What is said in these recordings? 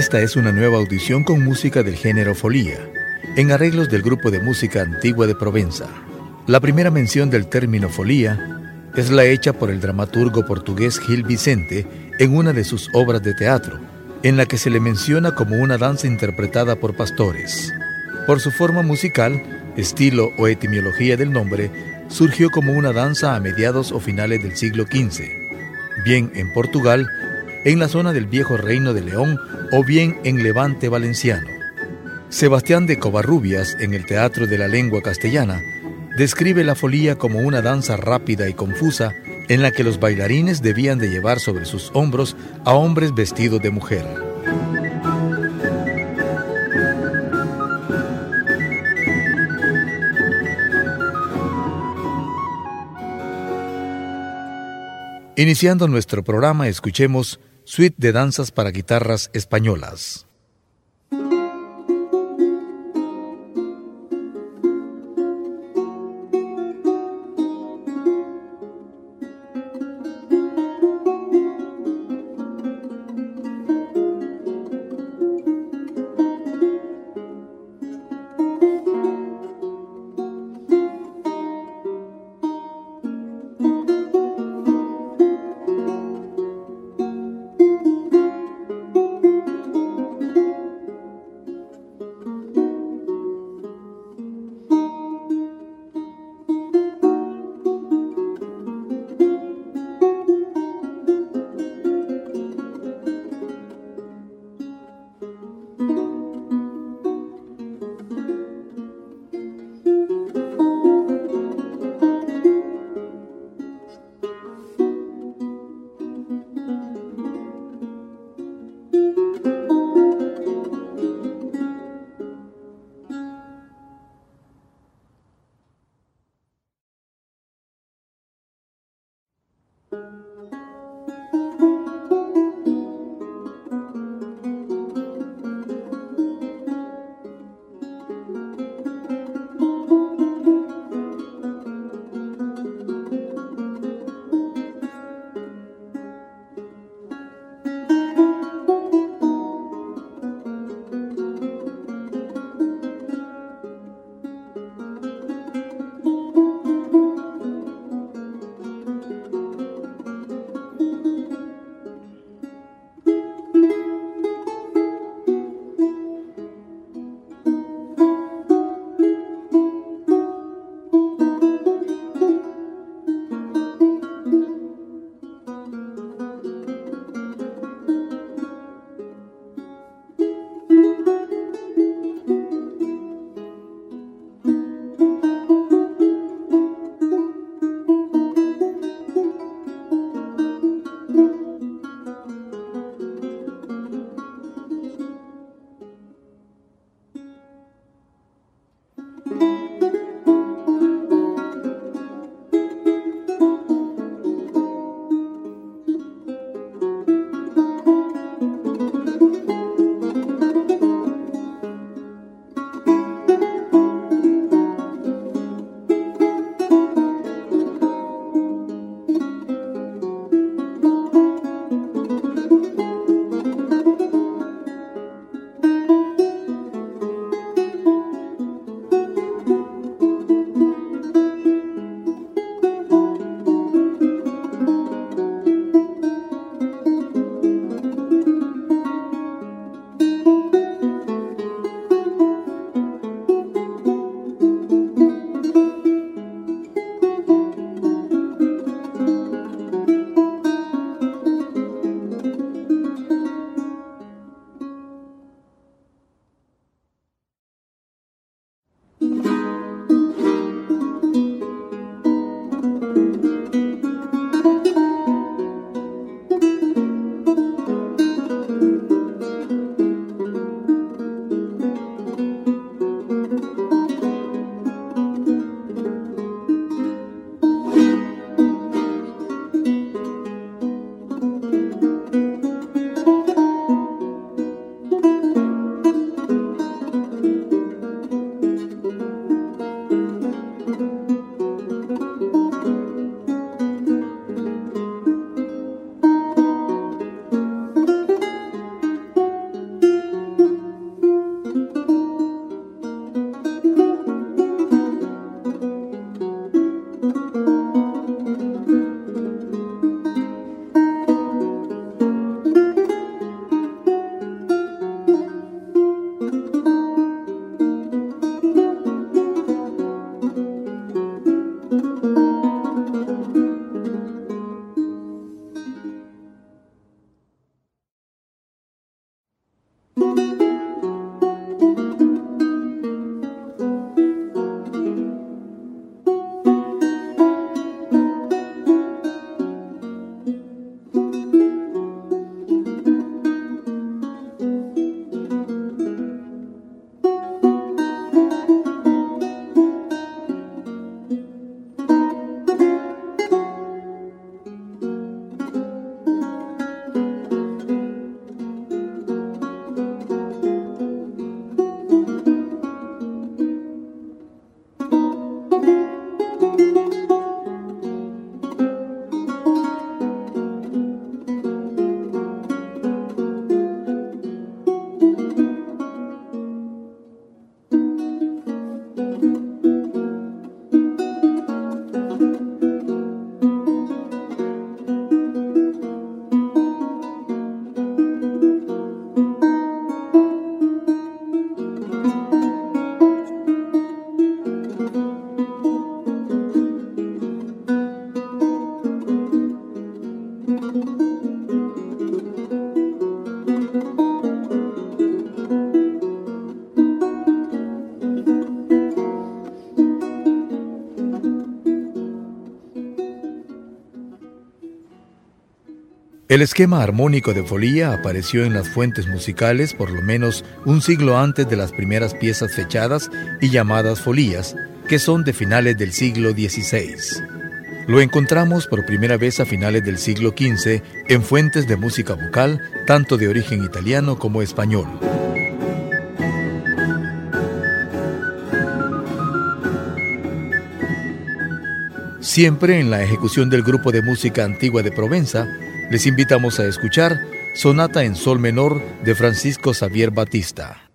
Esta es una nueva audición con música del género folía, en arreglos del grupo de música antigua de Provenza. La primera mención del término folía es la hecha por el dramaturgo portugués Gil Vicente en una de sus obras de teatro, en la que se le menciona como una danza interpretada por pastores. Por su forma musical, estilo o etimología del nombre, surgió como una danza a mediados o finales del siglo XV, bien en Portugal en la zona del viejo reino de León o bien en Levante Valenciano. Sebastián de Covarrubias, en el Teatro de la Lengua Castellana, describe la folía como una danza rápida y confusa en la que los bailarines debían de llevar sobre sus hombros a hombres vestidos de mujer. Iniciando nuestro programa, escuchemos Suite de danzas para guitarras españolas. El esquema armónico de folía apareció en las fuentes musicales por lo menos un siglo antes de las primeras piezas fechadas y llamadas folías, que son de finales del siglo XVI. Lo encontramos por primera vez a finales del siglo XV en fuentes de música vocal, tanto de origen italiano como español. Siempre en la ejecución del grupo de música antigua de Provenza, les invitamos a escuchar Sonata en Sol Menor de Francisco Xavier Batista.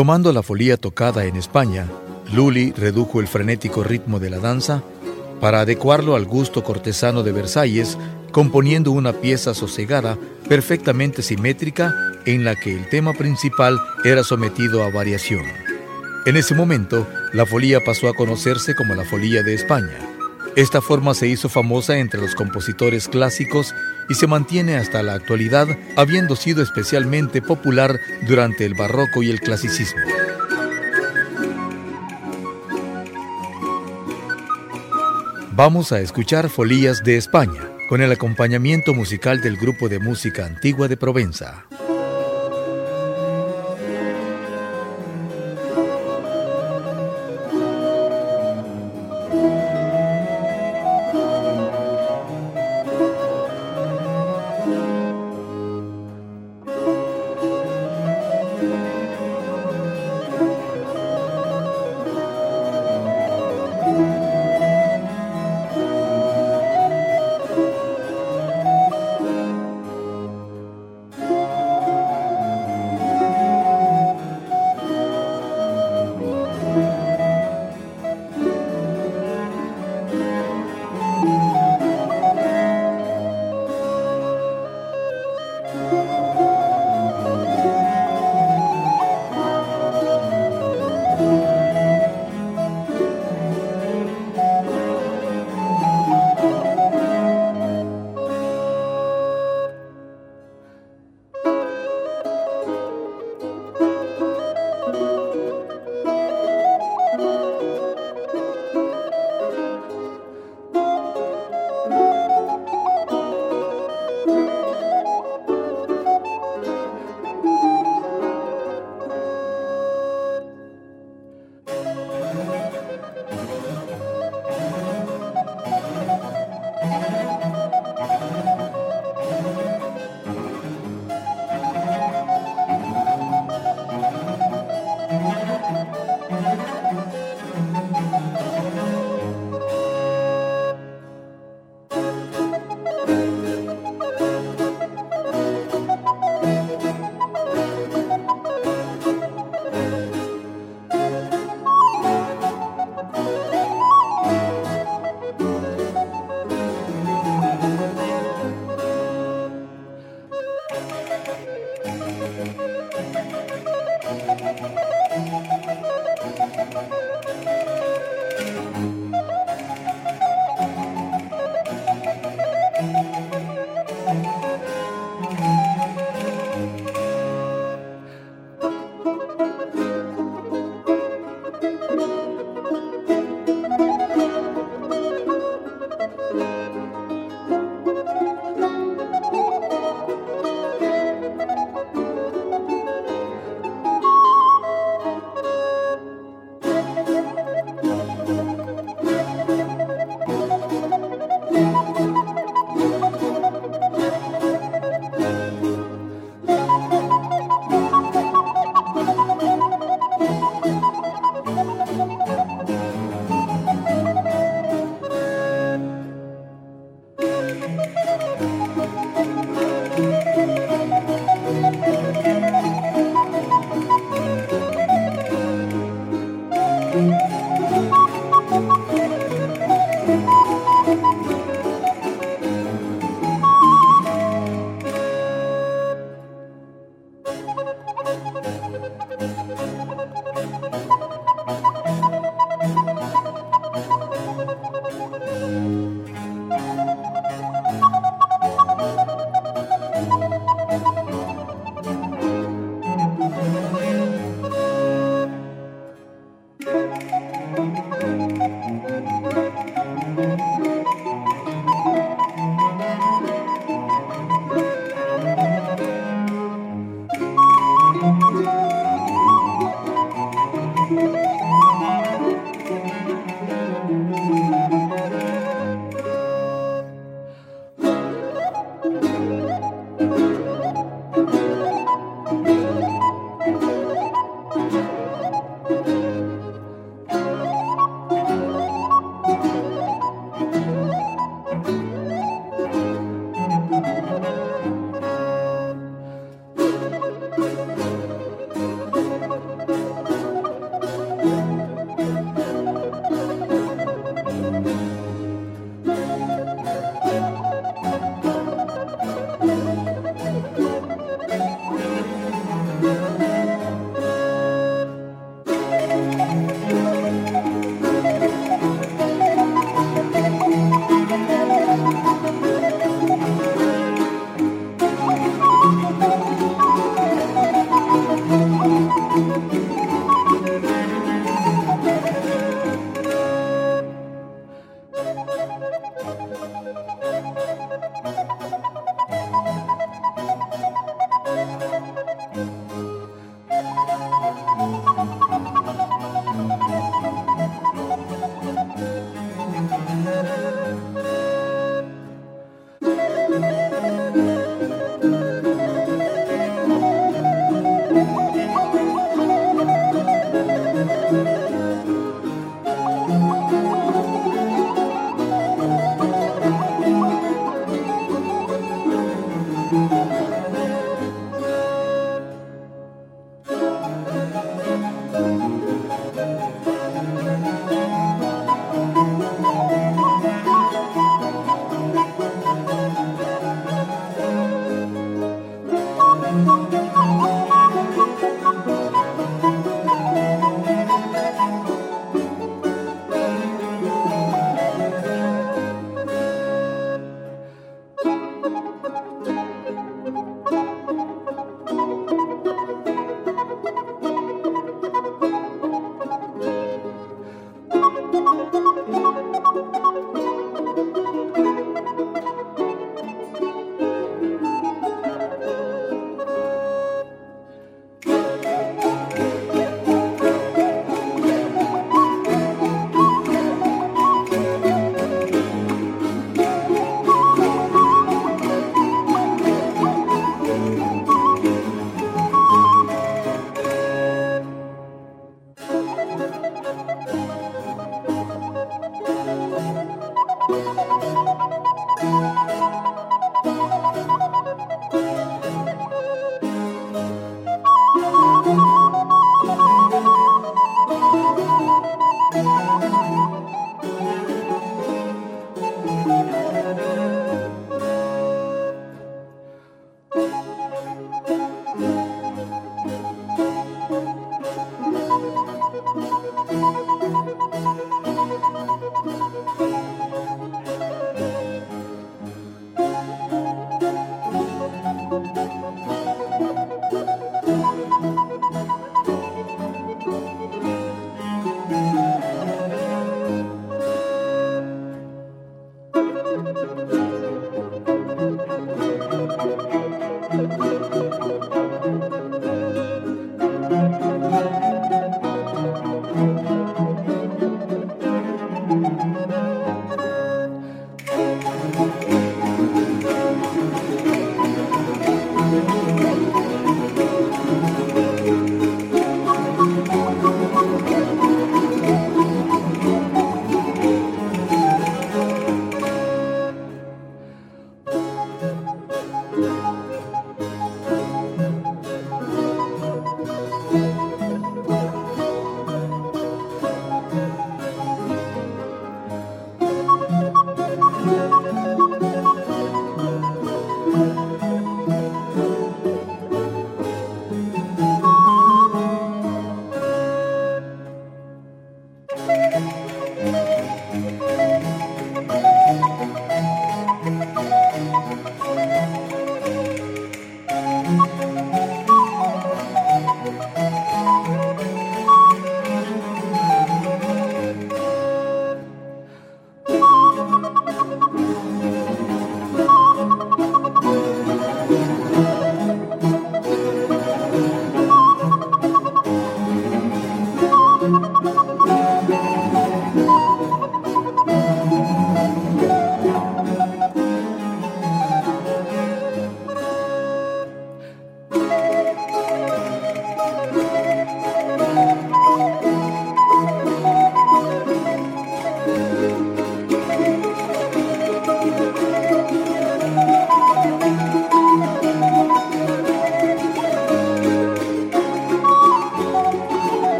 Tomando la folía tocada en España, Lully redujo el frenético ritmo de la danza para adecuarlo al gusto cortesano de Versalles, componiendo una pieza sosegada, perfectamente simétrica, en la que el tema principal era sometido a variación. En ese momento, la folía pasó a conocerse como la folía de España. Esta forma se hizo famosa entre los compositores clásicos y se mantiene hasta la actualidad, habiendo sido especialmente popular durante el barroco y el clasicismo. Vamos a escuchar Folías de España, con el acompañamiento musical del grupo de música antigua de Provenza.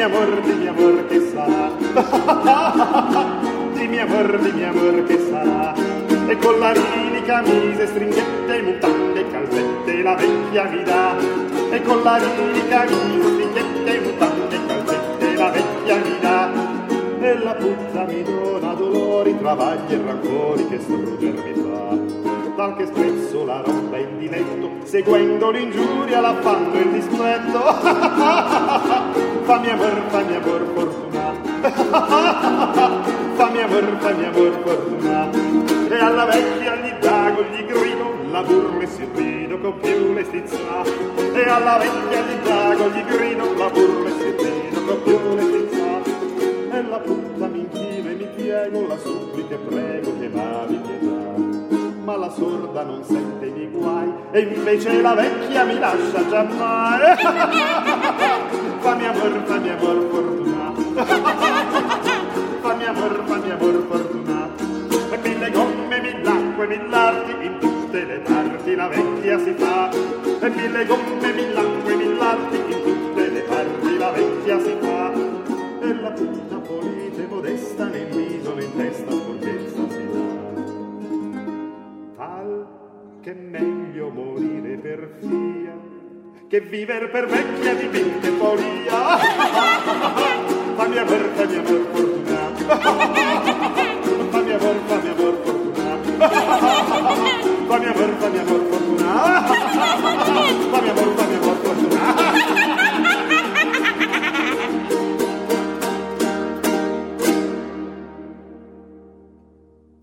mi amor, di mi amor che sarà. di mi amor, di mi amor che sarà. E con la rili camise, stringhette, mutande, calzette, la vecchia mi dà. E con la rili camise, stringhette, mutande, calzette, la vecchia mi dà. E la puzza mi dona dolori, travagli e rancori che struggermi fa. Tal che spesso la roba in diletto, seguendo l'ingiuria la fanno il dispetto. fammi amor, fammi amor, fortuna. fammi amor, fammi amor, fortuna. E alla vecchia gli dago, gli grido, la burla e si rido con più le. E alla vecchia gli dago, gli grido, la burla e si rido con più le. E la puttana mi inchino e mi piego la sua che prego che m'avi pietà. Ma la sorda non sente i miei guai e invece la vecchia mi lascia giammai. fammi amor, fammi amor fortunato. fammi amor, fammi amor fortunato. E mille gomme, mille acque, mille arti, in tutte le parti la vecchia si fa. E mille gomme, mille che viver per vecchia di mente folia. fammi aver, fammi aver fortuna. fammi aver, fammi aver fortuna. fammi aver, fammi aver fortuna. fammi aver, fammi aver fortuna.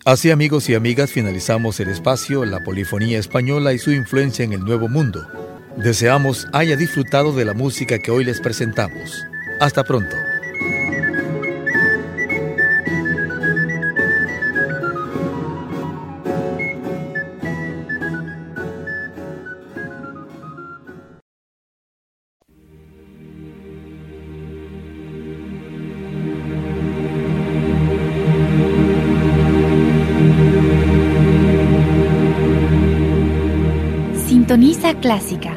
Así amigos y amigas finalizamos el espacio La Polifonía Española y su influencia en el Nuevo Mundo. Deseamos haya disfrutado de la música que hoy les presentamos. Hasta pronto. Sintoniza Clásica